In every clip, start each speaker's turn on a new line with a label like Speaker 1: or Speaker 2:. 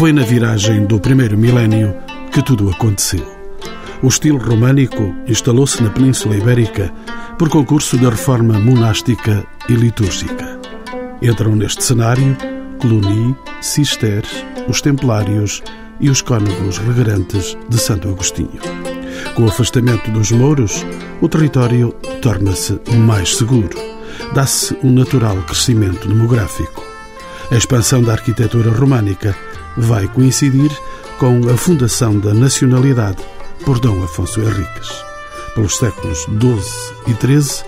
Speaker 1: Foi na viragem do primeiro milénio que tudo aconteceu. O estilo românico instalou-se na Península Ibérica por concurso da reforma monástica e litúrgica. Entram neste cenário Cluny, Cister, os Templários e os cônegos regrantes de Santo Agostinho. Com o afastamento dos mouros, o território torna-se mais seguro. Dá-se um natural crescimento demográfico. A expansão da arquitetura românica vai coincidir com a fundação da nacionalidade por Dom Afonso Henriques. Pelos séculos XII e XIII,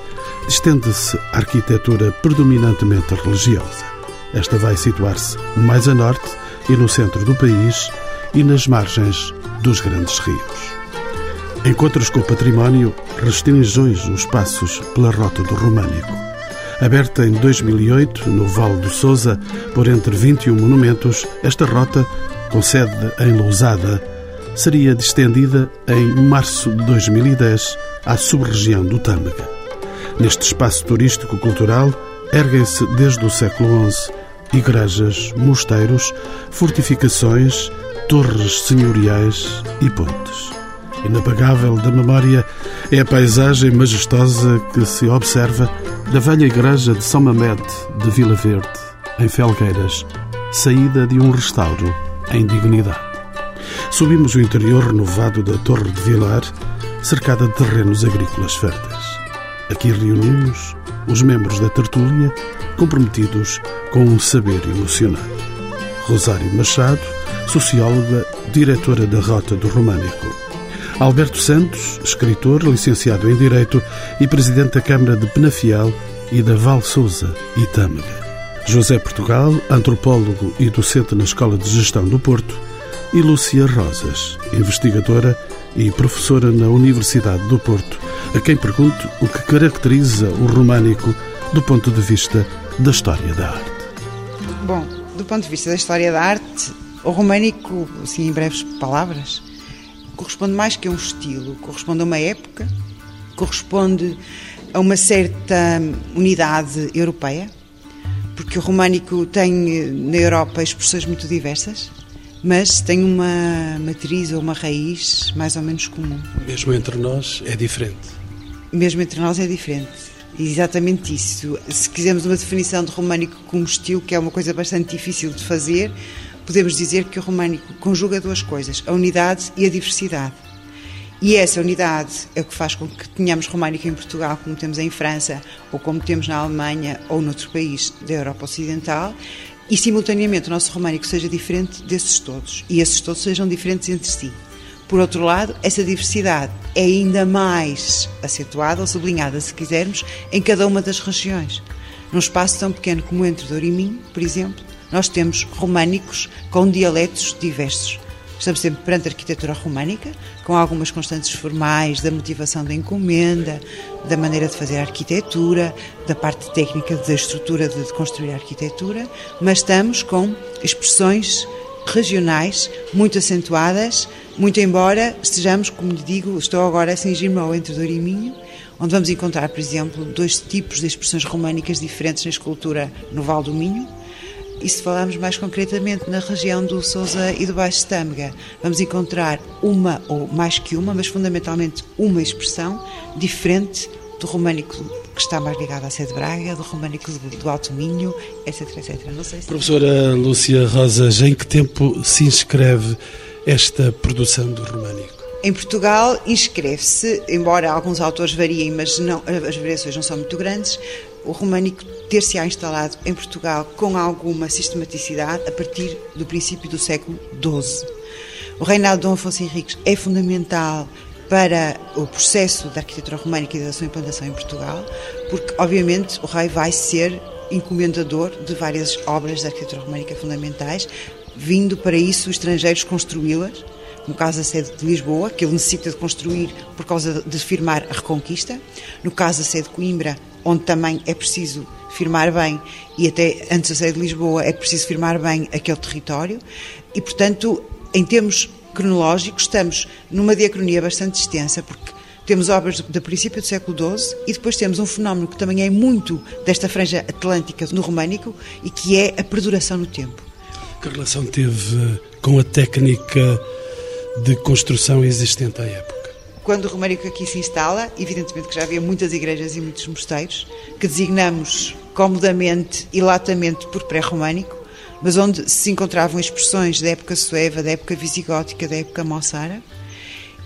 Speaker 1: estende-se a arquitetura predominantemente religiosa. Esta vai situar-se mais a norte e no centro do país e nas margens dos grandes rios. Encontros com o património restringe hoje os passos pela Rota do Românico. Aberta em 2008, no Vale do Sousa, por entre 21 monumentos, esta rota, com sede em Lousada, seria distendida em março de 2010 à sub-região do Tâmega. Neste espaço turístico-cultural erguem-se desde o século XI igrejas, mosteiros, fortificações, torres senhoriais e pontes. Inapagável da memória é a paisagem majestosa que se observa da velha igreja de São Mamede de Vila Verde, em Felgueiras, saída de um restauro em dignidade. Subimos o interior renovado da Torre de Vilar, cercada de terrenos agrícolas férteis. Aqui reunimos os membros da tertúlia comprometidos com um saber emocionante. Rosário Machado, socióloga, diretora da Rota do Românico. Alberto Santos, escritor, licenciado em Direito e presidente da Câmara de Penafiel e da Val Souza e Tâmega. José Portugal, antropólogo e docente na Escola de Gestão do Porto. E Lúcia Rosas, investigadora e professora na Universidade do Porto, a quem pergunto o que caracteriza o românico do ponto de vista da história da arte.
Speaker 2: Bom, do ponto de vista da história da arte, o românico, assim em breves palavras, corresponde mais que a um estilo, corresponde a uma época, corresponde a uma certa unidade europeia, porque o românico tem na Europa expressões muito diversas, mas tem uma matriz ou uma raiz mais ou menos comum.
Speaker 1: Mesmo entre nós é diferente.
Speaker 2: Mesmo entre nós é diferente. Exatamente isso. Se quisermos uma definição de românico como estilo, que é uma coisa bastante difícil de fazer, podemos dizer que o românico conjuga duas coisas, a unidade e a diversidade. E essa unidade é o que faz com que tenhamos românico em Portugal, como temos em França, ou como temos na Alemanha ou noutro país da Europa Ocidental, e simultaneamente o nosso românico seja diferente desses todos, e esses todos sejam diferentes entre si. Por outro lado, essa diversidade é ainda mais acentuada ou sublinhada, se quisermos, em cada uma das regiões. Num espaço tão pequeno como entre Douro e Minho, por exemplo, nós temos românicos com dialetos diversos. Estamos sempre perante a arquitetura românica, com algumas constantes formais da motivação da encomenda, da maneira de fazer a arquitetura, da parte técnica da estrutura de construir a arquitetura, mas estamos com expressões regionais muito acentuadas, muito embora estejamos, como lhe digo, estou agora a cingir-me ao Entre Douro e Minho, onde vamos encontrar, por exemplo, dois tipos de expressões românicas diferentes na escultura no Val do Minho. E se falarmos mais concretamente na região do Sousa e do Baixo Tâmega, vamos encontrar uma ou mais que uma, mas fundamentalmente uma expressão diferente do românico que está mais ligado à sede de Braga, do românico do Alto Minho, etc, etc.
Speaker 1: Não sei se... Professora Lúcia Rosas, em que tempo se inscreve esta produção do românico?
Speaker 2: Em Portugal inscreve-se, embora alguns autores variem, mas não, as variações não são muito grandes, o românico ter-se-á instalado em Portugal com alguma sistematicidade a partir do princípio do século XII. O reinado de Dom Afonso Henriques é fundamental para o processo da arquitetura românica e da sua implantação em Portugal, porque, obviamente, o rei vai ser encomendador de várias obras de arquitetura românica fundamentais, vindo para isso estrangeiros construí-las, no caso a sede de Lisboa, que ele necessita de construir por causa de firmar a Reconquista, no caso a sede de Coimbra, onde também é preciso firmar bem, e até antes da sede de Lisboa é preciso firmar bem aquele território, e portanto, em termos cronológico, estamos numa diacronia bastante extensa, porque temos obras do, princípio do século XII e depois temos um fenómeno que também é muito desta franja atlântica no românico e que é a perduração no tempo.
Speaker 1: Que relação teve com a técnica de construção existente à época?
Speaker 2: Quando o românico aqui se instala, evidentemente que já havia muitas igrejas e muitos mosteiros, que designamos comodamente e latamente por pré-românico, mas onde se encontravam expressões da época sueva, da época visigótica, da época moçara,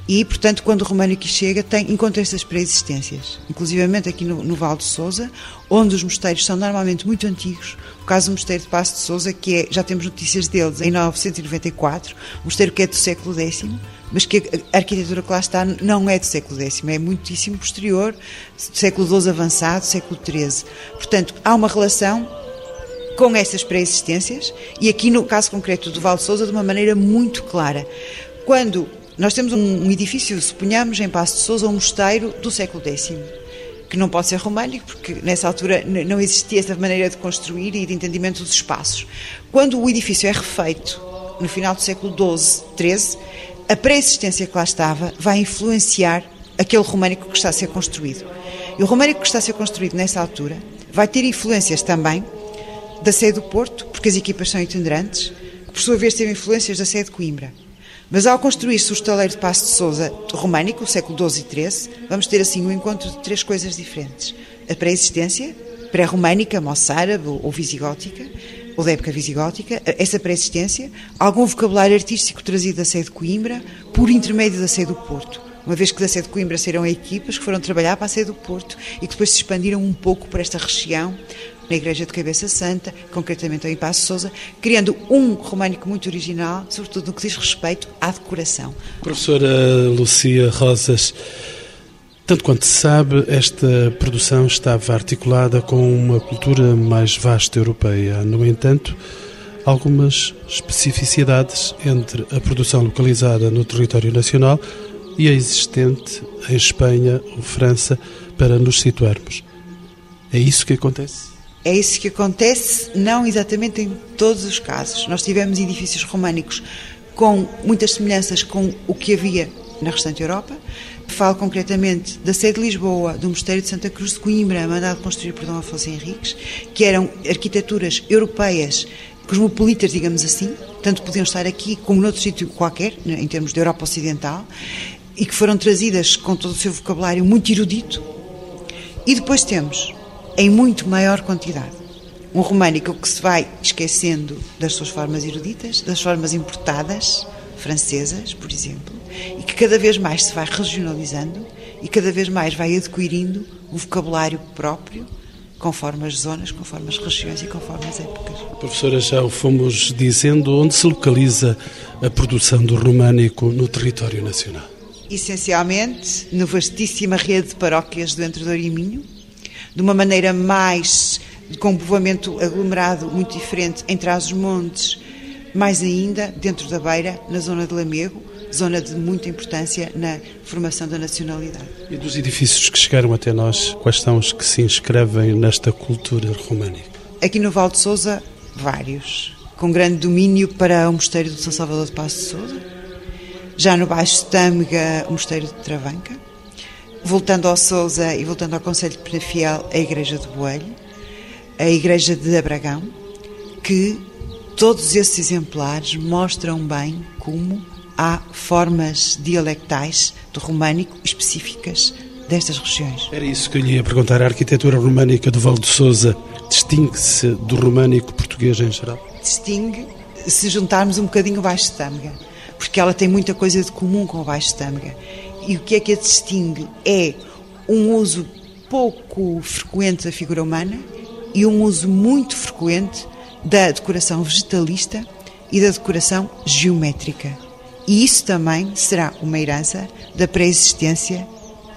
Speaker 2: e, portanto, quando o românico chega, tem, encontra essas pré-existências. Inclusivamente aqui no, no Val de Souza, onde os mosteiros são normalmente muito antigos. O caso do mosteiro de Passo de Souza, que é, já temos notícias deles em 994, um mosteiro que é do século X, mas que a arquitetura que lá está não é do século X, é muitíssimo posterior, século XII avançado, século XIII. Portanto, há uma relação com essas pré-existências e aqui no caso concreto do Val de Souza de uma maneira muito clara. Quando nós temos um, edifício, suponhamos, em Passo de Souza, um mosteiro do século X, que não pode ser românico, porque nessa altura não existia essa maneira de construir e de entendimento dos espaços. Quando o edifício é refeito, no final do século XII, XIII, a pré-existência que lá estava vai influenciar aquele românico que está a ser construído. E o românico que está a ser construído nessa altura vai ter influências também da sede do Porto, porque as equipas são itinerantes, que por sua vez teve influências da sede de Coimbra. Mas ao construir-se o estaleiro de Passo de Souza românico, século XII e XIII, vamos ter assim um encontro de três coisas diferentes. A pré-existência, pré-românica, moçárabe ou visigótica, ou da época visigótica, essa pré-existência, algum vocabulário artístico trazido da sede de Coimbra por intermédio da sede do Porto. Uma vez que da sede de Coimbra saíram equipas que foram trabalhar para a sede do Porto e que depois se expandiram um pouco por esta região na Igreja de Cabeça Santa, concretamente em Passo Sousa, criando um românico muito original, sobretudo no que diz respeito à decoração.
Speaker 1: Professora Lucia Rosas, tanto quanto se sabe, esta produção estava articulada com uma cultura mais vasta europeia. No entanto, algumas especificidades entre a produção localizada no território nacional e a existente em Espanha ou França, para nos situarmos. É isso que acontece?
Speaker 2: É isso que acontece, não exatamente em todos os casos. Nós tivemos edifícios românicos com muitas semelhanças com o que havia na restante Europa. Falo concretamente da sede de Lisboa, do Mosteiro de Santa Cruz de Coimbra, mandado construir por Dom Afonso Henriques, que eram arquiteturas europeias cosmopolitas, digamos assim, tanto podiam estar aqui como noutro sítio qualquer, né, em termos de Europa Ocidental, e que foram trazidas com todo o seu vocabulário muito erudito. E depois temos em muito maior quantidade. Um românico que se vai esquecendo das suas formas eruditas, das formas importadas, francesas, por exemplo, e que cada vez mais se vai regionalizando e cada vez mais vai adquirindo um vocabulário próprio, conforme as zonas, conforme as regiões e conforme as épocas.
Speaker 1: Professora, já o fomos dizendo, onde se localiza a produção do românico no território nacional?
Speaker 2: Essencialmente, na vastíssima rede de paróquias do Entre Douro e Minho, de uma maneira mais com um povoamento aglomerado muito diferente entre as montes, mais ainda dentro da Beira, na zona de Lamego, zona de muita importância na formação da nacionalidade.
Speaker 1: E dos edifícios que chegaram até nós, quais são os que se inscrevem nesta cultura românica?
Speaker 2: Aqui no Val de Souza, vários, com grande domínio para o Mosteiro de São Salvador de Passo de Souza, já no Baixo Tâmega, o Mosteiro de Travanca, Voltando ao Sousa e voltando ao Conselho de Penafiel, a Igreja de Boelho, a Igreja de Abragão, que todos esses exemplares mostram bem como há formas dialectais do românico específicas destas regiões.
Speaker 1: Era isso que eu lhe ia perguntar. A arquitetura românica do Val de Sousa distingue-se do românico português em geral?
Speaker 2: Distingue se juntarmos um bocadinho o Baixo de Tâmega, porque ela tem muita coisa de comum com o Baixo de Tâmega e o que é que a distingue é um uso pouco frequente da figura humana e um uso muito frequente da decoração vegetalista e da decoração geométrica. E isso também será uma herança da pré-existência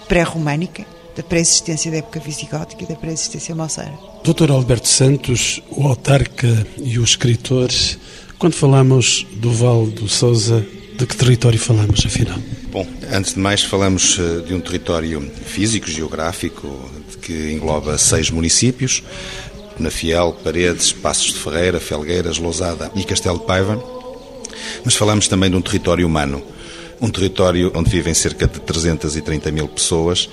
Speaker 2: pré-românica, da pré-existência da época visigótica e da pré-existência moçara.
Speaker 1: Doutor Alberto Santos, o autarca e o escritor, quando falamos do Val do Sousa, de que território falamos, afinal?
Speaker 3: Bom, antes de mais falamos eh, de um território físico, geográfico, que engloba seis municípios, Nafiel, Paredes, Passos de Ferreira, Felgueiras, Lousada e Castelo de Paiva, mas falamos também de um território humano, um território onde vivem cerca de 330 mil pessoas,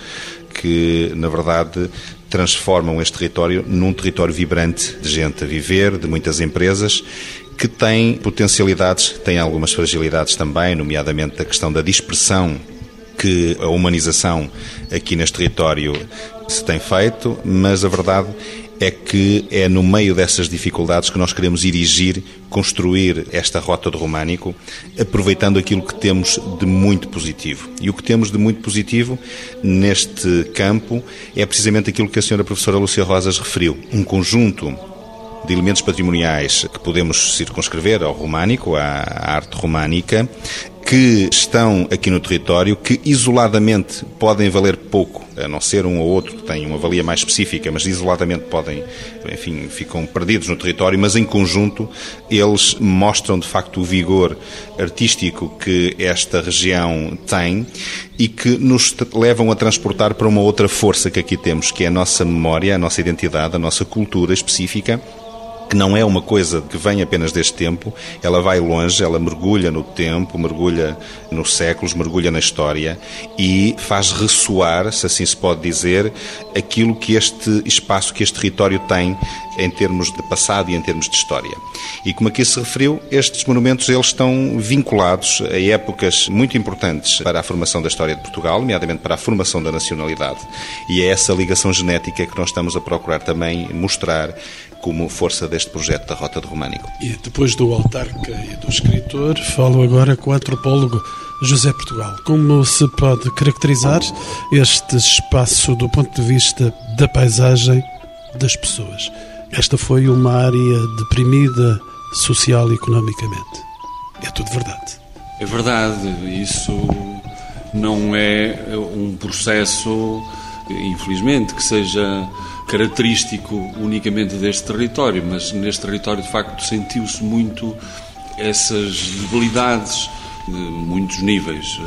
Speaker 3: que, na verdade, transformam este território num território vibrante de gente a viver, de muitas empresas que tem potencialidades, tem algumas fragilidades também, nomeadamente a questão da dispersão que a humanização aqui neste território se tem feito, mas a verdade é que é no meio dessas dificuldades que nós queremos erigir, construir esta rota do românico, aproveitando aquilo que temos de muito positivo. E o que temos de muito positivo neste campo é precisamente aquilo que a senhora professora Lúcia Rosas referiu, um conjunto de elementos patrimoniais que podemos circunscrever ao românico, à arte românica, que estão aqui no território, que isoladamente podem valer pouco, a não ser um ou outro que tem uma valia mais específica, mas isoladamente podem, enfim, ficam perdidos no território, mas em conjunto eles mostram de facto o vigor artístico que esta região tem e que nos levam a transportar para uma outra força que aqui temos, que é a nossa memória, a nossa identidade, a nossa cultura específica que não é uma coisa que vem apenas deste tempo, ela vai longe, ela mergulha no tempo, mergulha nos séculos, mergulha na história e faz ressoar, se assim se pode dizer, aquilo que este espaço, que este território tem em termos de passado e em termos de história. E como aqui se referiu, estes monumentos eles estão vinculados a épocas muito importantes para a formação da história de Portugal, nomeadamente para a formação da nacionalidade. E é essa ligação genética que nós estamos a procurar também mostrar como força deste projeto da Rota do Românico.
Speaker 1: E depois do autarca e do escritor, falo agora com o antropólogo José Portugal. Como se pode caracterizar este espaço do ponto de vista da paisagem das pessoas? Esta foi uma área deprimida social e economicamente. É tudo verdade.
Speaker 4: É verdade. Isso não é um processo, infelizmente, que seja característico unicamente deste território, mas neste território de facto sentiu-se muito essas debilidades de muitos níveis,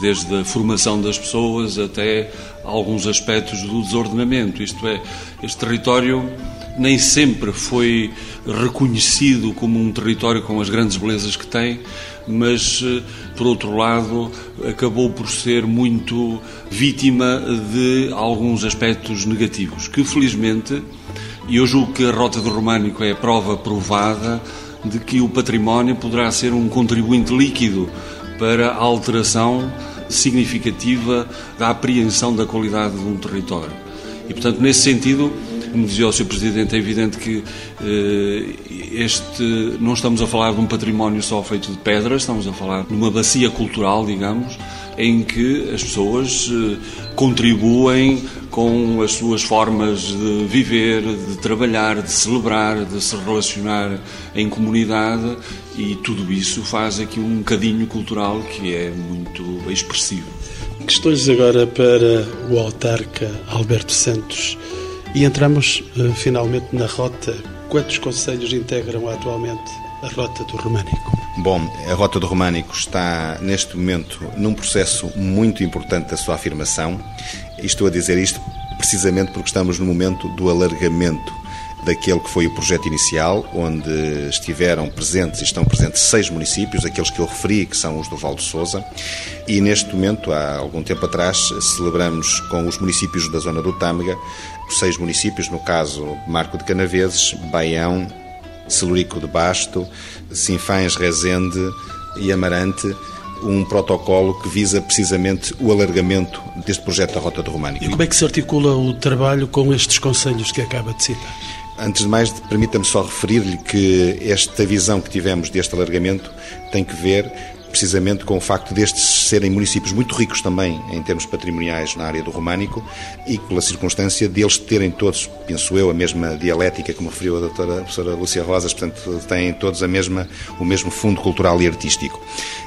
Speaker 4: desde a formação das pessoas até alguns aspectos do desordenamento. Isto é, este território nem sempre foi reconhecido como um território com as grandes belezas que tem, mas, eh, por outro lado, acabou por ser muito vítima de alguns aspectos negativos, que felizmente, e eu julgo que a Rota do Românico é a prova provada de que o património poderá ser um contribuinte líquido para a alteração significativa da apreensão da qualidade de um território. E, portanto, nesse sentido, como dizia o Sr. Presidente, é evidente que eh, este não estamos a falar de um património só feito de pedras, estamos a falar de uma bacia cultural, digamos, em que as pessoas eh, contribuem com as suas formas de viver, de trabalhar, de celebrar, de se relacionar em comunidade e tudo isso faz aqui um cadinho cultural que é muito expressivo.
Speaker 1: Questões agora para o autarca Alberto Santos. E entramos uh, finalmente na rota. Quantos conselhos integram atualmente a rota do Românico?
Speaker 3: Bom, a Rota do Românico está neste momento num processo muito importante da sua afirmação. Estou a dizer isto precisamente porque estamos no momento do alargamento daquele que foi o projeto inicial, onde estiveram presentes e estão presentes seis municípios, aqueles que eu referi, que são os do Val de Sousa, e neste momento, há algum tempo atrás, celebramos com os municípios da zona do Tâmega, seis municípios, no caso Marco de Canaveses, Baião, Celurico de Basto, Sinfães, Rezende e Amarante, um protocolo que visa precisamente o alargamento deste projeto da Rota do Românico.
Speaker 1: E como é que se articula o trabalho com estes conselhos que acaba de citar?
Speaker 3: Antes de mais, permita-me só referir-lhe que esta visão que tivemos deste alargamento tem que ver precisamente com o facto destes serem municípios muito ricos também em termos patrimoniais na área do românico e pela circunstância de eles terem todos, penso eu, a mesma dialética, como referiu a doutora a professora Lúcia Rosas, portanto, têm todos a mesma, o mesmo fundo cultural e artístico.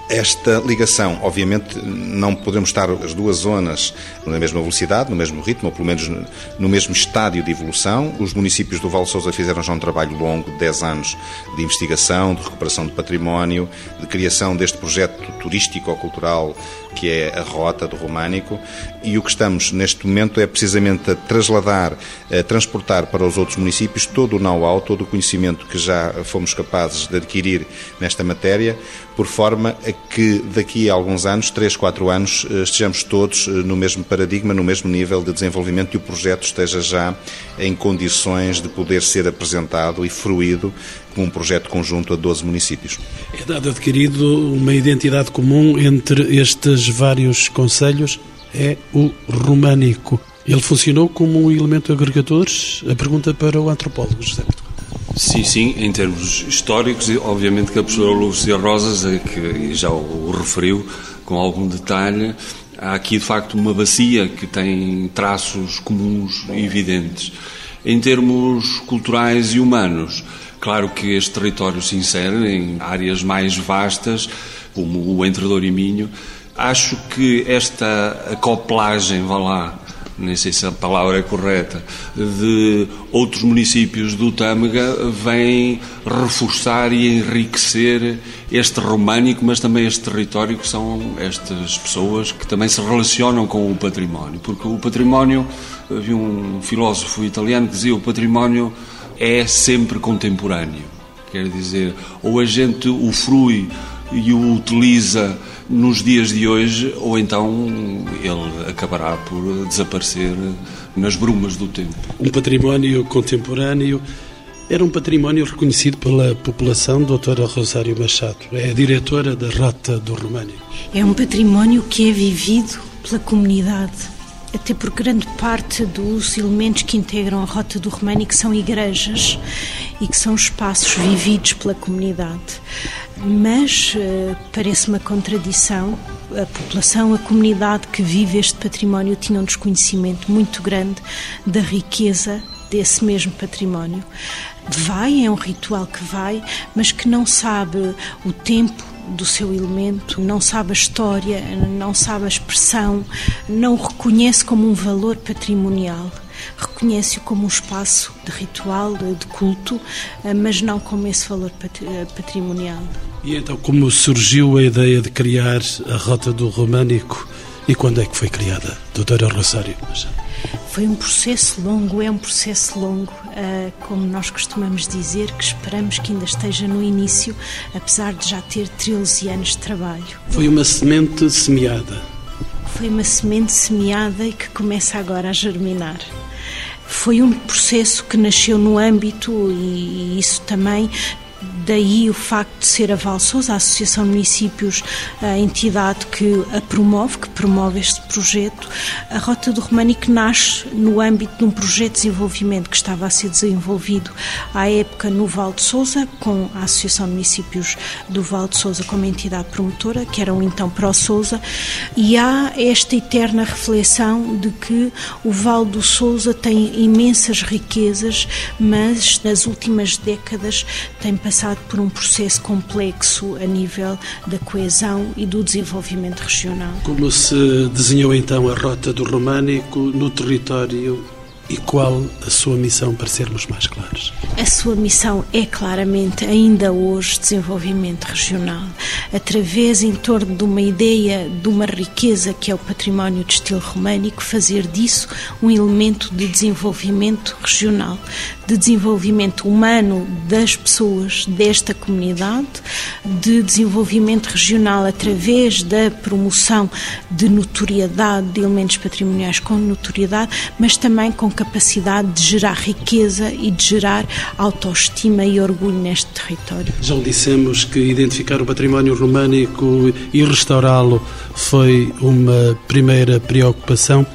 Speaker 3: Esta ligação, obviamente, não podemos estar as duas zonas na mesma velocidade, no mesmo ritmo, ou pelo menos no mesmo estádio de evolução. Os municípios do Val Sousa fizeram já um trabalho longo de 10 anos de investigação, de recuperação de património, de criação deste projeto turístico ou cultural que é a rota do românico, e o que estamos neste momento é precisamente a trasladar, a transportar para os outros municípios todo o know-how, todo o conhecimento que já fomos capazes de adquirir nesta matéria, por forma a que daqui a alguns anos, 3, 4 anos, eh, estejamos todos eh, no mesmo paradigma, no mesmo nível de desenvolvimento e o projeto esteja já em condições de poder ser apresentado e fruído como um projeto conjunto a 12 municípios.
Speaker 1: É dado adquirido uma identidade comum entre estes vários conselhos, é o românico. Ele funcionou como um elemento agregador? A pergunta para o antropólogo José Portugal.
Speaker 4: Sim, sim, em termos históricos, obviamente que a professora Lúcia Rosas, que já o referiu com algum detalhe, há aqui de facto uma bacia que tem traços comuns evidentes. Em termos culturais e humanos, claro que este território se insere em áreas mais vastas, como o Entre e Minho. Acho que esta acoplagem, vá lá, nem sei se a palavra é correta, de outros municípios do Tâmega vem reforçar e enriquecer este românico, mas também este território que são estas pessoas que também se relacionam com o património. Porque o património, havia um filósofo italiano que dizia, o património é sempre contemporâneo. Quer dizer, ou a gente o frui e o utiliza nos dias de hoje, ou então ele acabará por desaparecer nas brumas do tempo.
Speaker 1: Um património contemporâneo era um património reconhecido pela população, doutora Rosário Machado. É a diretora da Rota do Românico.
Speaker 5: É um património que é vivido pela comunidade, até por grande parte dos elementos que integram a Rota do Românico são igrejas e que são espaços vividos pela comunidade mas uh, parece uma contradição. A população, a comunidade que vive este património tinha um desconhecimento muito grande da riqueza desse mesmo património. Vai, é um ritual que vai, mas que não sabe o tempo do seu elemento, não sabe a história, não sabe a expressão, não o reconhece como um valor patrimonial reconhece-o como um espaço de ritual, de culto, eh, mas não como esse valor eh, patrimonial.
Speaker 1: E então, como surgiu a ideia de criar a Rota do Românico e quando é que foi criada, doutora Rosário?
Speaker 5: Foi um processo longo, é um processo longo, eh, como nós costumamos dizer, que esperamos que ainda esteja no início, apesar de já ter 13 anos de trabalho.
Speaker 1: Foi uma semente semeada.
Speaker 5: Foi uma semente semeada e que começa agora a germinar. Foi um processo que nasceu no âmbito, e isso também Daí o facto de ser a Valsousa, a Associação de Municípios, a entidade que a promove, que promove este projeto. A Rota do Românico nasce no âmbito de um projeto de desenvolvimento que estava a ser desenvolvido à época no Val de Souza, com a Associação de Municípios do Val de Souza como entidade promotora, que eram então Pro Souza, e há esta eterna reflexão de que o Val do Souza tem imensas riquezas, mas nas últimas décadas tem passado por um processo complexo a nível da coesão e do desenvolvimento regional.
Speaker 1: Como se desenhou então a rota do Românico no território e qual a sua missão para sermos mais claros?
Speaker 5: A sua missão é claramente, ainda hoje, desenvolvimento regional, através, em torno de uma ideia, de uma riqueza que é o património de estilo românico, fazer disso um elemento de desenvolvimento regional, de desenvolvimento humano das pessoas desta comunidade, de desenvolvimento regional através da promoção de notoriedade de elementos patrimoniais com notoriedade, mas também com capacidade de gerar riqueza e de gerar autoestima e orgulho neste território.
Speaker 1: Já dissemos que identificar o património românico e restaurá-lo foi uma primeira preocupação.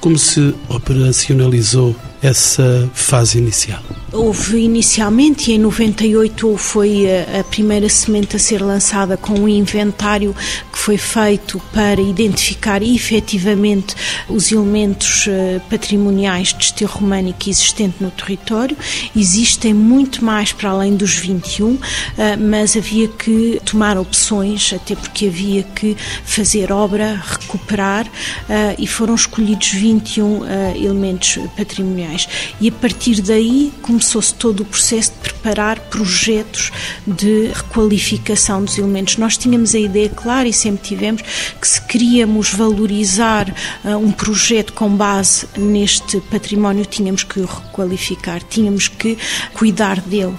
Speaker 1: Como se operacionalizou essa fase inicial?
Speaker 5: Houve inicialmente, em 98 foi a, primeira semente a ser lançada com um inventário que foi feito para identificar efetivamente os elementos eh, patrimoniais de estilo românico existente no território. Existem muito mais para além dos 21, eh, mas havia que tomar opções, até porque havia que fazer obra, recuperar, eh, e foram escolhidos 21 elementos patrimoniais. E a partir daí começou-se todo o processo de disparar projetos de requalificação dos elementos. Nós tínhamos a ideia clara e sempre tivemos que se queríamos valorizar uh, um projeto com base neste património, tínhamos que o requalificar, tínhamos que cuidar dele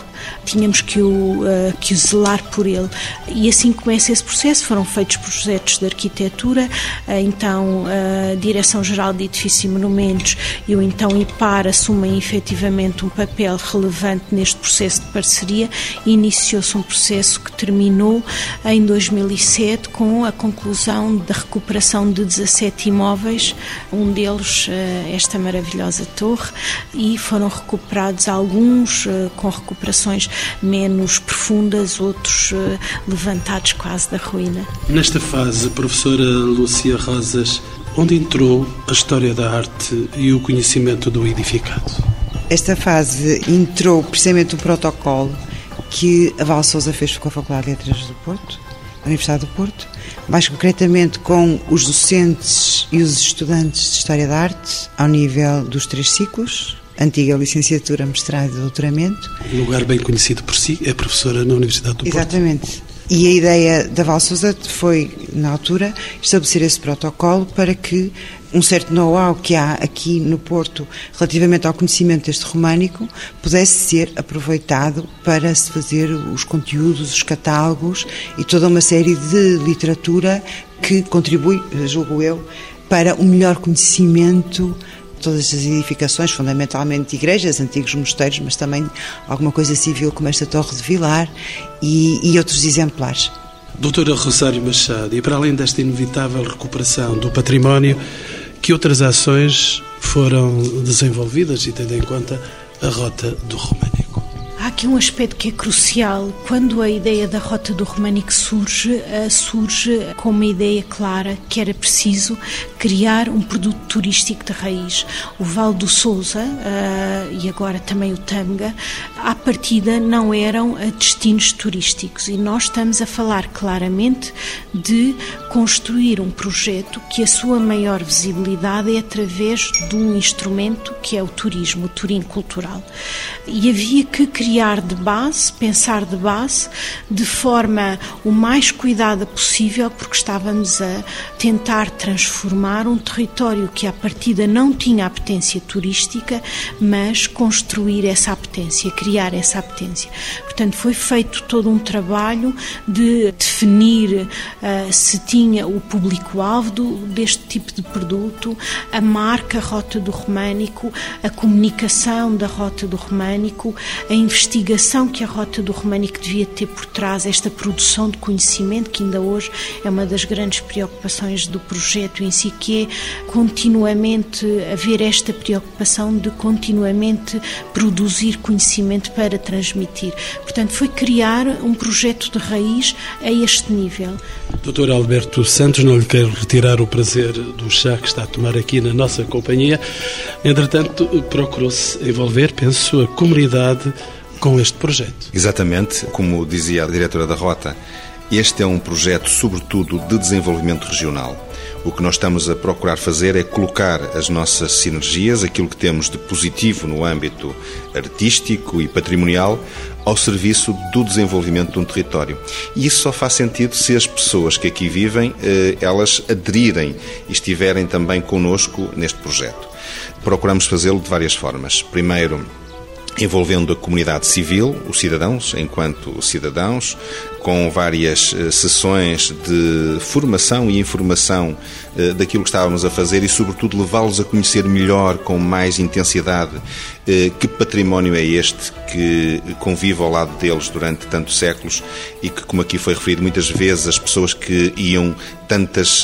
Speaker 5: tínhamos que o, uh, que o zelar por ele. E assim começa esse processo. Foram feitos projetos de arquitetura, uh, então a Direção-Geral de Edifícios e Monumentos e o então IPAR assumem efetivamente um papel relevante neste processo de parceria iniciou-se um processo que terminou em 2007 com a conclusão da recuperação de 17 imóveis, um deles uh, esta maravilhosa torre, e foram recuperados alguns com recuperações menos profundas, outros eh, levantados quase da ruína.
Speaker 1: Nesta fase, professora Lúcia Rosas, onde entrou a história da arte e o conhecimento do edificado?
Speaker 2: Esta fase entrou precisamente o protocolo que a Val Souza fez com a Faculdade de Letras do Porto, a Universidade do Porto, mais concretamente com os docentes e os estudantes de História da Arte, ao nível dos três ciclos, antiga licenciatura, mestrado e doutoramento.
Speaker 1: Um lugar bem conhecido por si, é professora na Universidade do
Speaker 2: Porto. Exatamente. E a ideia da Val Sousa foi, na altura, estabelecer esse protocolo para que um certo know-how que há aqui no Porto relativamente ao conhecimento deste românico pudesse ser aproveitado para se fazer os conteúdos, os catálogos e toda uma série de literatura que contribui, julgo eu, para um melhor conhecimento todas as edificações, fundamentalmente igrejas, antigos mosteiros, mas também alguma coisa civil como esta Torre de Vilar e, e outros exemplares.
Speaker 1: Doutora Rosário Machado, e para além desta inevitável recuperação do património, que outras ações foram desenvolvidas e tendo em conta a rota do Românico?
Speaker 5: Há aqui um aspecto que é crucial. Quando a ideia da Rota do Românico surge, eh, surge com uma ideia clara que era preciso criar um produto turístico de raiz. O Val do Sousa eh, e agora também o Tâmega, à partida não eram eh, destinos turísticos e nós estamos a falar claramente de construir um projeto que a sua maior visibilidade é através de um instrumento que é o turismo, o turismo cultural. E havia que criar criar de base, pensar de base, de forma o mais cuidada possível, porque estávamos a tentar transformar um território que à partida não tinha apetência turística, mas construir essa apetência, criar essa apetência. Portanto, foi feito todo um trabalho de definir uh, se tinha o público-alvo deste tipo de produto, a marca Rota do Românico, a comunicação da Rota do Românico, a investigação investigação que a Rota do Românico devia ter por trás, esta produção de conhecimento, que ainda hoje é uma das grandes preocupações do projeto em si, que é continuamente haver esta preocupação de continuamente produzir conhecimento para transmitir. Portanto, foi criar um projeto de raiz a este nível.
Speaker 1: Doutor Alberto Santos, não lhe quero retirar o prazer do chá que está a tomar aqui na nossa companhia. Entretanto, procurou-se envolver, penso, a comunidade com este projeto.
Speaker 3: Exatamente, como dizia a diretora da Rota, este é um projeto, sobretudo, de desenvolvimento regional. O que nós estamos a procurar fazer é colocar as nossas sinergias, aquilo que temos de positivo no âmbito artístico e patrimonial, ao serviço do desenvolvimento de um território. E isso só faz sentido se as pessoas que aqui vivem, eh, elas aderirem e estiverem também conosco neste projeto. Procuramos fazê-lo de várias formas. Primeiro, envolvendo a comunidade civil, os cidadãos, enquanto cidadãos, com várias eh, sessões de formação e informação eh, daquilo que estávamos a fazer e, sobretudo, levá-los a conhecer melhor, com mais intensidade, eh, que património é este que convive ao lado deles durante tantos séculos e que, como aqui foi referido, muitas vezes as pessoas que iam tantas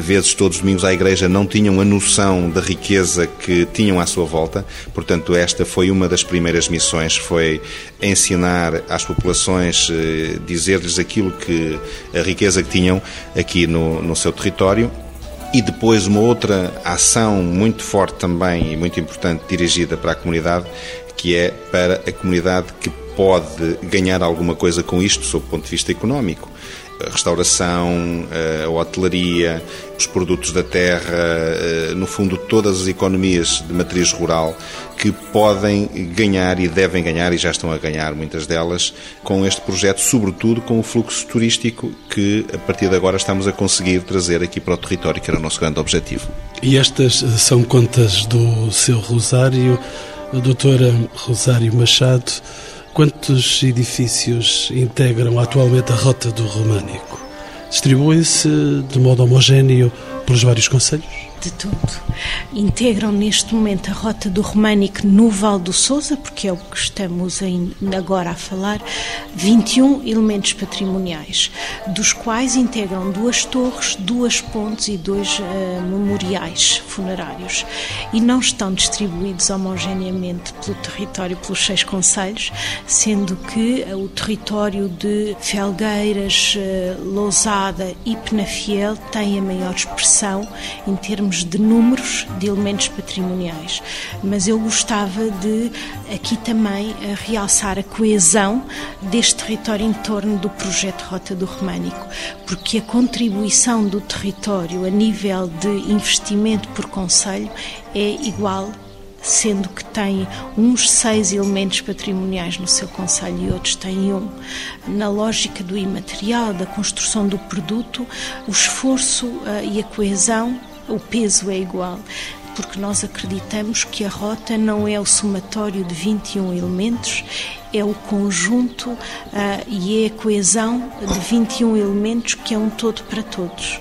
Speaker 3: vezes todos os domingos à igreja não tinham a noção da riqueza que tinham à sua volta. Portanto, esta foi uma das primeiras missões, foi ensinar às populações dizer-lhes aquilo que a riqueza que tinham aqui no, no seu território e depois uma outra ação muito forte também e muito importante dirigida para a comunidade, que é para a comunidade que pode ganhar alguma coisa com isto, sob o ponto de vista económico. A restauração, a hotelaria, os produtos da terra, eh, no fundo, todas as economias de matriz rural que podem ganhar e devem ganhar, e já estão a ganhar muitas delas, com este projeto, sobretudo com o fluxo turístico que, a partir de agora, estamos a conseguir trazer aqui para o território, que era o nosso grande objetivo.
Speaker 1: E estas são contas do seu Rosário, a doutora Rosário Machado. Quantos edifícios integram atualmente a Rota do Românico? Distribuem-se de modo homogéneo pelos vários conselhos?
Speaker 5: De tudo. Integram neste momento a rota do Românico no Val do Sousa, porque é o que estamos agora a falar, 21 elementos patrimoniais, dos quais integram duas torres, duas pontes e dois uh, memoriais funerários. E não estão distribuídos homogeneamente pelo território, pelos seis conselhos, sendo que uh, o território de Felgueiras, uh, Lousada e Penafiel tem a maior expressão em termos termos de números de elementos patrimoniais, mas eu gostava de aqui também eh, realçar a coesão deste território em torno do projeto Rota do Românico, porque a contribuição do território a nível de investimento por conselho é igual sendo que tem uns seis elementos patrimoniais no seu conselho e outros têm um. Na lógica do imaterial, da construção do produto, o esforço uh, e a coesão o peso é igual, porque nós acreditamos que a rota não é o somatório de 21 elementos, é o conjunto uh, e é a coesão de 21 elementos que é um todo para todos.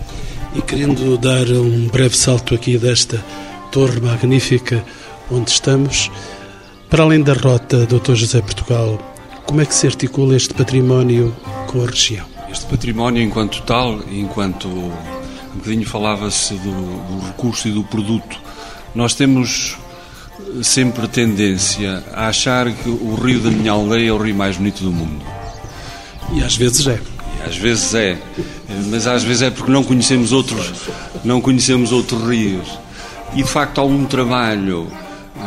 Speaker 1: E querendo dar um breve salto aqui desta torre magnífica onde estamos, para além da rota Dr. José Portugal, como é que se articula este património com a região?
Speaker 4: Este património, enquanto tal, enquanto um bocadinho falava-se do, do recurso e do produto. Nós temos sempre tendência a achar que o rio da minha aldeia é o rio mais bonito do mundo.
Speaker 1: E às vezes é.
Speaker 4: E às vezes é, mas às vezes é porque não conhecemos outros, não conhecemos outros rios. E de facto há um trabalho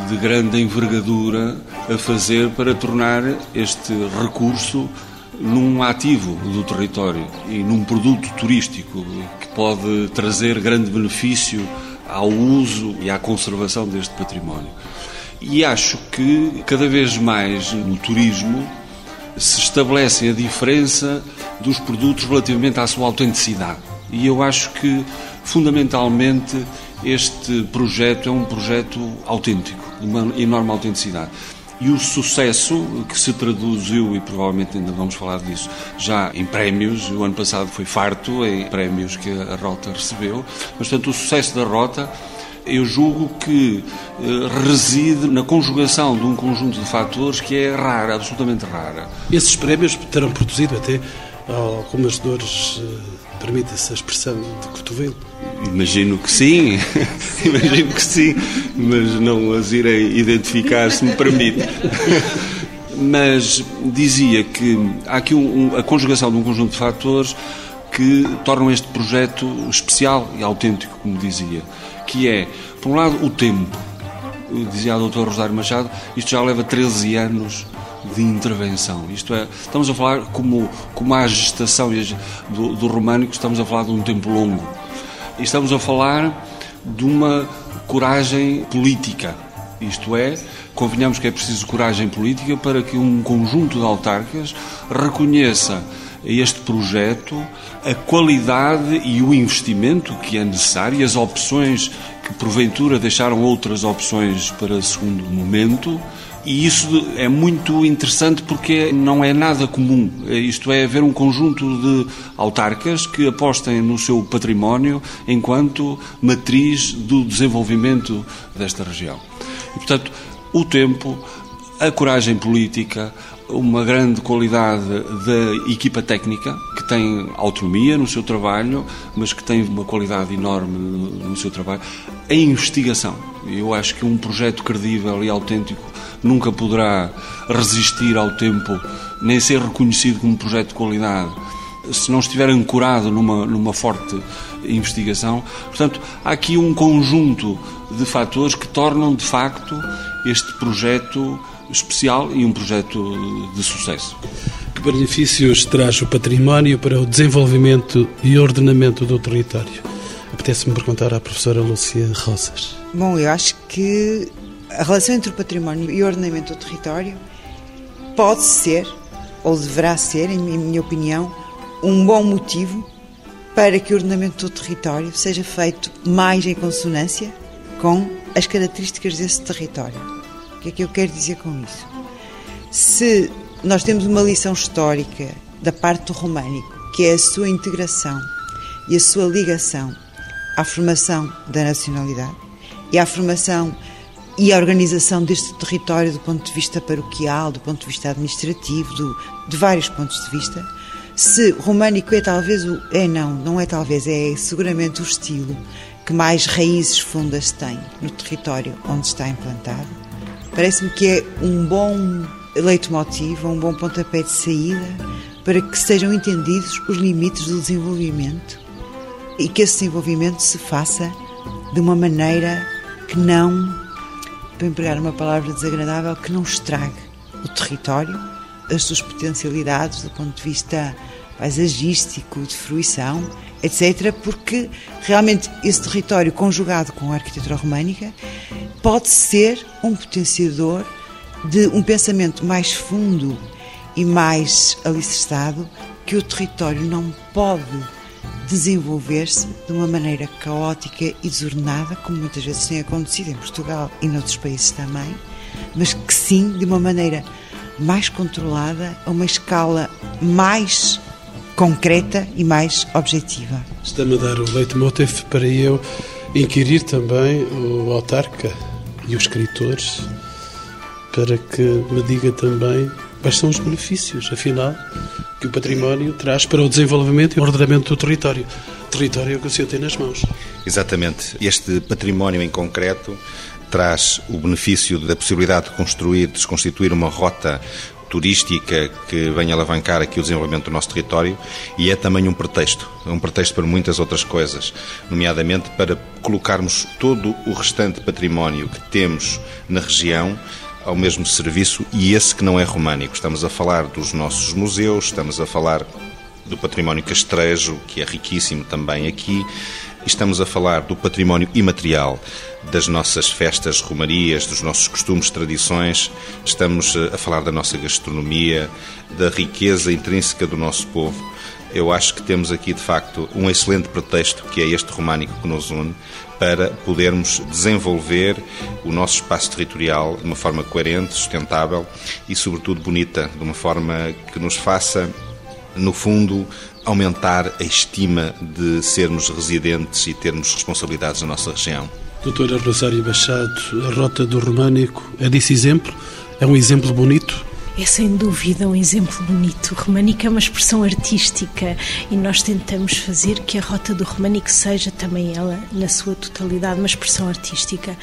Speaker 4: de grande envergadura a fazer para tornar este recurso num ativo do território e num produto turístico pode trazer grande benefício ao uso e à conservação deste património. E acho que cada vez mais no turismo se estabelece a diferença dos produtos relativamente à sua autenticidade. E eu acho que, fundamentalmente, este projeto é um projeto autêntico, de uma enorme autenticidade. E o sucesso que se traduziu, e provavelmente ainda vamos falar disso, já em prémios, o ano passado foi farto em prémios que a Rota recebeu, mas, portanto, o sucesso da Rota eu julgo que eh, reside na conjugação de um conjunto de fatores que é rara, absolutamente rara.
Speaker 1: Esses prémios terão produzido até algumas dores, eh, permite-se a expressão, de cotovelo?
Speaker 4: Imagino que sim, imagino que sim, mas não as irei identificar se me permite. mas dizia que há aqui um, a conjugação de um conjunto de fatores que tornam este projeto especial e autêntico, como dizia, que é, por um lado, o tempo. Dizia a doutora Rosário Machado, isto já leva 13 anos de intervenção. Isto é, estamos a falar como, como a gestação do, do românico, estamos a falar de um tempo longo. E estamos a falar de uma coragem política. Isto é, convenhamos que é preciso coragem política para que um conjunto de autarcas reconheça este projeto a qualidade e o investimento que é necessário e as opções que porventura deixaram outras opções para segundo momento e isso é muito interessante porque não é nada comum. Isto é, haver um conjunto de autarcas que apostem no seu património enquanto matriz do desenvolvimento desta região. E, portanto, o tempo, a coragem política, uma grande qualidade da equipa técnica, que tem autonomia no seu trabalho, mas que tem uma qualidade enorme no seu trabalho. A investigação. Eu acho que um projeto credível e autêntico nunca poderá resistir ao tempo, nem ser reconhecido como projeto de qualidade, se não estiver ancorado numa, numa forte investigação. Portanto, há aqui um conjunto de fatores que tornam, de facto, este projeto especial e um projeto de sucesso.
Speaker 1: Que benefícios traz o património para o desenvolvimento e ordenamento do território? Apetece-me perguntar à professora Lucia Rosas.
Speaker 2: Bom, eu acho que a relação entre o património e o ordenamento do território pode ser, ou deverá ser, em minha opinião, um bom motivo para que o ordenamento do território seja feito mais em consonância com as características desse território. O que é que eu quero dizer com isso? Se nós temos uma lição histórica da parte do românico, que é a sua integração e a sua ligação à formação da nacionalidade e à formação e à organização deste território do ponto de vista paroquial, do ponto de vista administrativo, do, de vários pontos de vista, se românico é talvez o. É não, não é talvez, é seguramente o estilo que mais raízes fundas tem no território onde está implantado. Parece-me que é um bom leitmotiv, um bom pontapé de saída para que sejam entendidos os limites do desenvolvimento e que esse desenvolvimento se faça de uma maneira que não, para empregar uma palavra desagradável, que não estrague o território as suas potencialidades do ponto de vista paisagístico, de fruição, etc., porque realmente esse território conjugado com a arquitetura românica pode ser um potenciador de um pensamento mais fundo e mais alicerçado que o território não pode desenvolver-se de uma maneira caótica e desordenada, como muitas vezes tem acontecido em Portugal e noutros países também, mas que sim de uma maneira mais controlada, a uma escala mais concreta e mais objetiva.
Speaker 1: Está-me a dar o leitmotiv para eu inquirir também o autarca e os escritores para que me diga também quais são os benefícios, afinal, que o património traz para o desenvolvimento e ordenamento do território. Território que o senhor tem nas mãos.
Speaker 3: Exatamente. Este património em concreto traz o benefício da possibilidade de construir, de constituir uma rota turística que venha alavancar aqui o desenvolvimento do nosso território e é também um pretexto, um pretexto para muitas outras coisas, nomeadamente para colocarmos todo o restante património que temos na região ao mesmo serviço e esse que não é românico. Estamos a falar dos nossos museus, estamos a falar do património castrejo, que é riquíssimo também aqui, estamos a falar do património imaterial das nossas festas, romarias, dos nossos costumes, tradições, estamos eh, a falar da nossa gastronomia, da riqueza intrínseca do nosso povo. Eu acho que temos aqui, de facto, um excelente pretexto, que é este românico que nos une, para podermos desenvolver o nosso espaço territorial de uma forma coerente, sustentável e, sobretudo, bonita, de uma forma que nos faça, no fundo, aumentar a estima de sermos residentes e termos responsabilidades na nossa região.
Speaker 1: Doutora Rosário Machado, a Rota do Românico é desse exemplo? É um exemplo bonito?
Speaker 5: É sem dúvida um exemplo bonito. O românico é uma expressão artística e nós tentamos fazer que a rota do românico seja também ela, na sua totalidade, uma expressão artística.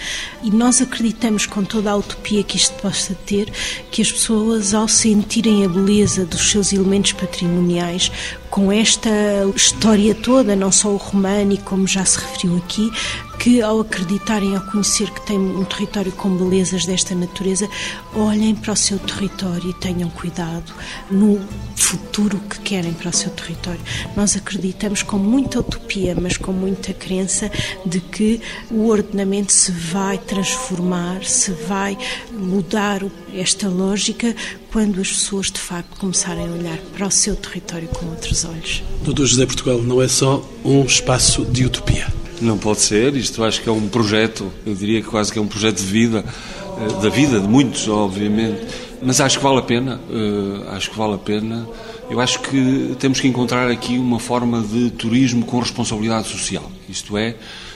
Speaker 5: E nós acreditamos com toda a utopia que isto possa ter, que as pessoas, ao sentirem a beleza dos seus elementos patrimoniais, com esta história toda, não só o românico, como já se referiu aqui, que ao acreditarem, ao conhecer que tem um território com belezas desta natureza, olhem para o seu território e tenham cuidado no futuro que querem para o seu território. Nós acreditamos com muita utopia, mas com muita crença de que o ordenamento se vai transformar, se vai mudar esta lógica quando as pessoas de facto começarem a olhar para o seu território com outros olhos.
Speaker 1: Doutor José Portugal, não é só um espaço de utopia.
Speaker 4: Não pode ser, isto acho que é um projeto, eu diria que quase que é um projeto de vida, eh, da vida de muitos, obviamente, mas acho que vale a pena, eh, acho que vale a pena. Eu acho que temos que encontrar aqui uma forma de turismo com responsabilidade social, isto é,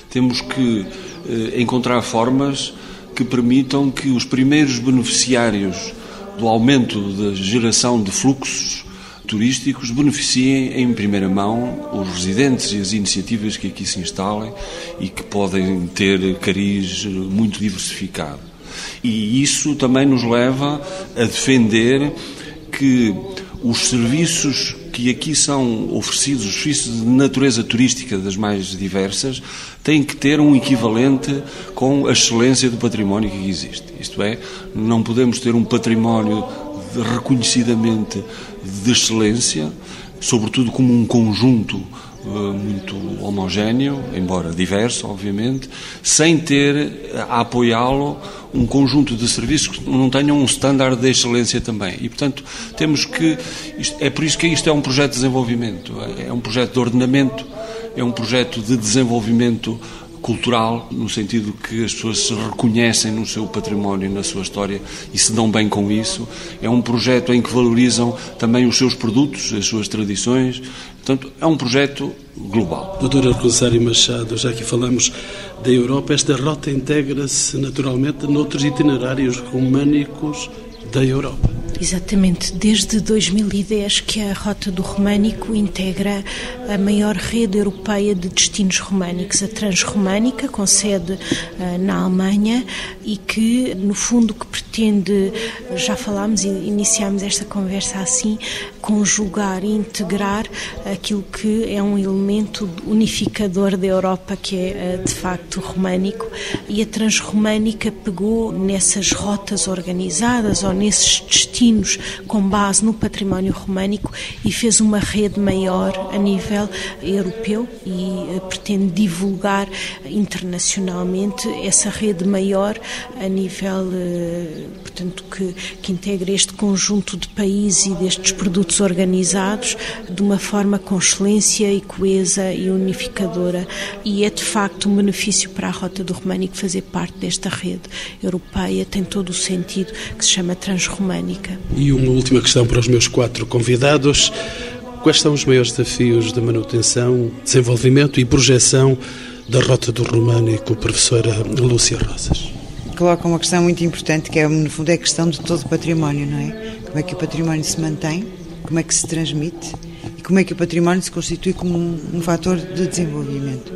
Speaker 4: temos que eh, encontrar formas que permitam que os primeiros beneficiários do aumento da geração de fluxos turísticos beneficiem em primeira mão os residentes e as iniciativas que aqui se instalem e que podem ter cariz muito diversificado. E isso também nos leva a defender que os serviços que aqui são oferecidos, os serviços de natureza turística das mais diversas, têm que ter um equivalente com a excelência do património que existe. Isto é, não podemos ter um património reconhecidamente de excelência, sobretudo como um conjunto muito homogéneo, embora diverso, obviamente, sem ter a apoiá-lo um conjunto de serviços que não tenham um standard de excelência também. E, portanto, temos que. É por isso que isto é um projeto de desenvolvimento, é um projeto de ordenamento, é um projeto de desenvolvimento cultural, no sentido que as pessoas se reconhecem no seu património, na sua história e se dão bem com isso. É um projeto em que valorizam também os seus produtos, as suas tradições. Portanto, é um projeto global.
Speaker 1: Doutora Rosário Machado, já que falamos da Europa, esta rota integra-se naturalmente noutros itinerários românicos da Europa.
Speaker 5: Exatamente, desde 2010 que a Rota do Românico integra a maior rede europeia de destinos românicos, a Transromânica, com sede uh, na Alemanha e que, no fundo, que pretende, já falámos e iniciámos esta conversa assim, conjugar e integrar aquilo que é um elemento unificador da Europa, que é, uh, de facto, românico, e a Transromânica pegou nessas rotas organizadas ou nesses destinos com base no património românico e fez uma rede maior a nível europeu e eh, pretende divulgar internacionalmente essa rede maior a nível, eh, portanto, que, que integra este conjunto de países e destes produtos organizados de uma forma com excelência e coesa e unificadora. E é de facto um benefício para a Rota do Românico fazer parte desta rede europeia, tem todo o sentido que se chama transromânica.
Speaker 1: E uma última questão para os meus quatro convidados. Quais são os maiores desafios da manutenção, desenvolvimento e projeção da Rota do Românico, professora Lúcia Rosas?
Speaker 2: Coloca uma questão muito importante, que é, no fundo, é a questão de todo o património, não é? Como é que o património se mantém, como é que se transmite e como é que o património se constitui como um, um fator de desenvolvimento.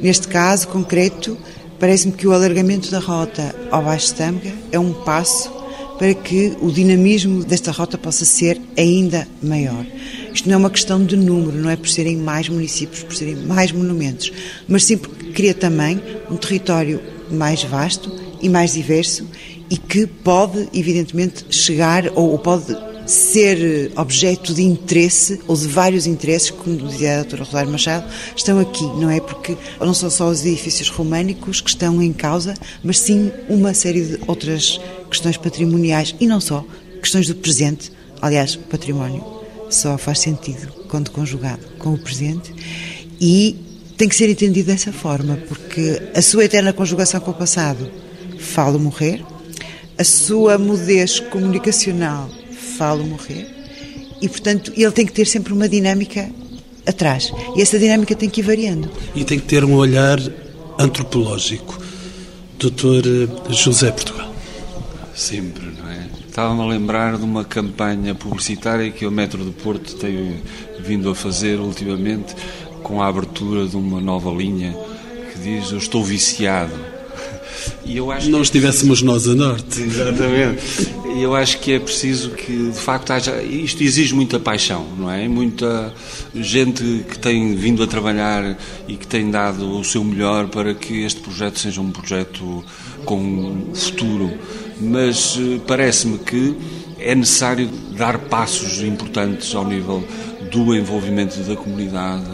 Speaker 2: Neste caso concreto, parece-me que o alargamento da rota ao Baixo Tâmega é um passo para que o dinamismo desta rota possa ser ainda maior. Isto não é uma questão de número, não é por serem mais municípios, por serem mais monumentos, mas sim porque cria também um território mais vasto e mais diverso e que pode, evidentemente, chegar ou pode ser objeto de interesse ou de vários interesses, como dizia a doutora Rosário Machado, estão aqui, não é? Porque não são só os edifícios românicos que estão em causa, mas sim uma série de outras questões patrimoniais e não só, questões do presente. Aliás, o património só faz sentido quando conjugado com o presente e tem que ser entendido dessa forma, porque a sua eterna conjugação com o passado fala morrer, a sua mudez comunicacional fala o morrer e, portanto, ele tem que ter sempre uma dinâmica atrás. E essa dinâmica tem que ir variando.
Speaker 1: E tem que ter um olhar antropológico. Doutor José Portugal.
Speaker 4: Sempre, não é? Estava-me a lembrar de uma campanha publicitária que o Metro do Porto tem vindo a fazer ultimamente com a abertura de uma nova linha que diz Eu estou viciado.
Speaker 1: E eu acho Não estivéssemos nós a norte.
Speaker 4: Exatamente. E eu acho que é preciso que, de facto, haja. Isto exige muita paixão, não é? Muita gente que tem vindo a trabalhar e que tem dado o seu melhor para que este projeto seja um projeto com futuro mas eh, parece-me que é necessário dar passos importantes ao nível do envolvimento da comunidade,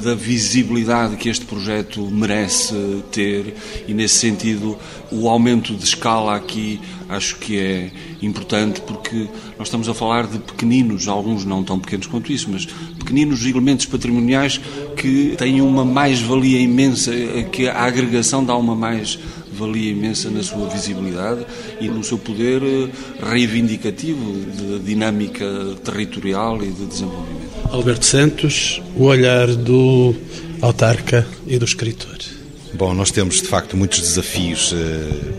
Speaker 4: da visibilidade que este projeto merece ter e, nesse sentido, o aumento de escala aqui acho que é importante porque nós estamos a falar de pequeninos, alguns não tão pequenos quanto isso, mas pequeninos elementos patrimoniais que têm uma mais-valia imensa, que a agregação dá uma mais valia imensa na sua visibilidade e no seu poder eh, reivindicativo de dinâmica territorial e de desenvolvimento.
Speaker 1: Alberto Santos, o olhar do autarca e do escritor.
Speaker 3: Bom, nós temos de facto muitos desafios uh,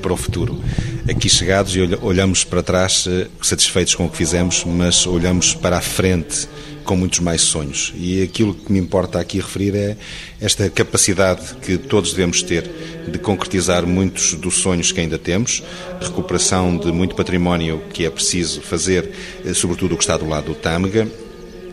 Speaker 3: para o futuro. Aqui chegados e olhamos para trás uh, satisfeitos com o que fizemos, mas olhamos para a frente com muitos mais sonhos. E aquilo que me importa aqui referir é esta capacidade que todos devemos ter de concretizar muitos dos sonhos que ainda temos, recuperação de muito património que é preciso fazer, eh, sobretudo o que está do lado do Tâmega,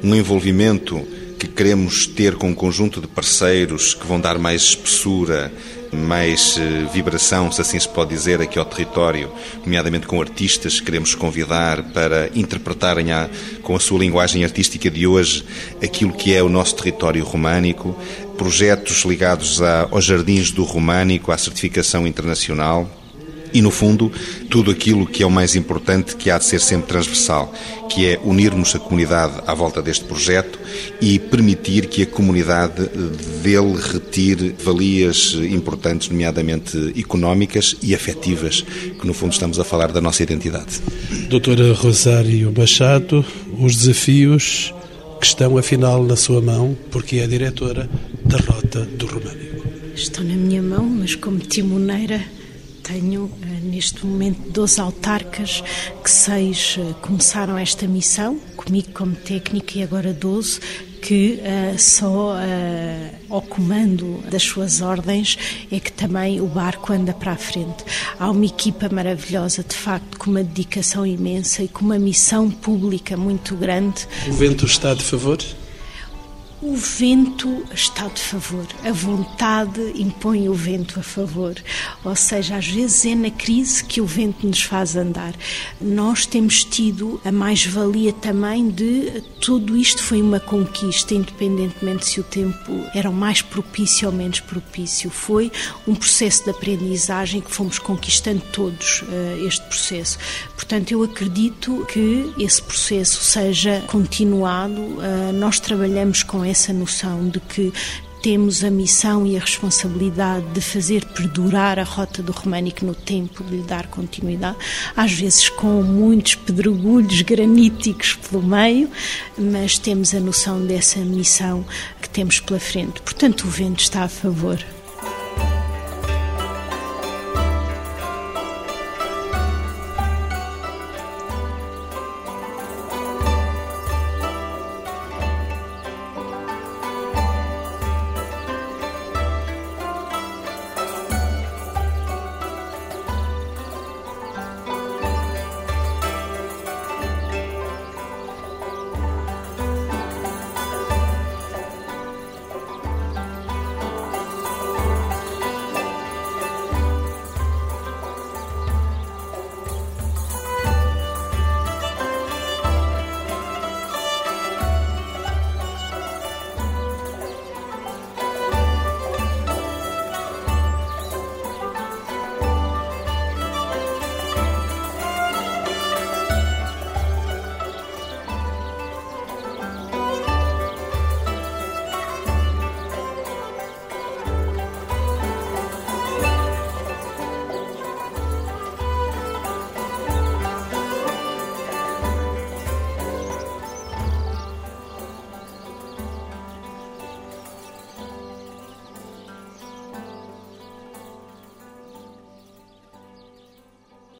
Speaker 3: um envolvimento que queremos ter com um conjunto de parceiros que vão dar mais espessura mais eh, vibração, se assim se pode dizer, aqui ao território, nomeadamente com artistas que queremos convidar para interpretarem a, com a sua linguagem artística de hoje aquilo que é o nosso território românico, projetos ligados a, aos jardins do românico, à certificação internacional e, no fundo, tudo aquilo que é o mais importante, que há de ser sempre transversal, que é unirmos a comunidade à volta deste projeto e permitir que a comunidade dele retire valias importantes, nomeadamente económicas e afetivas, que no fundo estamos a falar da nossa identidade.
Speaker 1: Doutora Rosário Machado, os desafios que estão afinal na sua mão, porque é a diretora da Rota do Românico.
Speaker 5: Estão na minha mão, mas como timoneira tenho eh, neste momento 12 autarcas, que seis eh, começaram esta missão, comigo como técnica, e agora 12 que uh, só uh, ao comando das suas ordens é que também o barco anda para a frente. Há uma equipa maravilhosa, de facto, com uma dedicação imensa e com uma missão pública muito grande.
Speaker 1: O vento está de favor?
Speaker 5: O vento está de favor, a vontade impõe o vento a favor. Ou seja, às vezes é na crise que o vento nos faz andar. Nós temos tido a mais-valia também de tudo isto foi uma conquista, independentemente se o tempo era mais propício ou menos propício. Foi um processo de aprendizagem que fomos conquistando todos uh, este processo. Portanto, eu acredito que esse processo seja continuado. Uh, nós trabalhamos com essa noção de que temos a missão e a responsabilidade de fazer perdurar a rota do românico no tempo, de lhe dar continuidade, às vezes com muitos pedregulhos graníticos pelo meio, mas temos a noção dessa missão que temos pela frente. Portanto, o vento está a favor.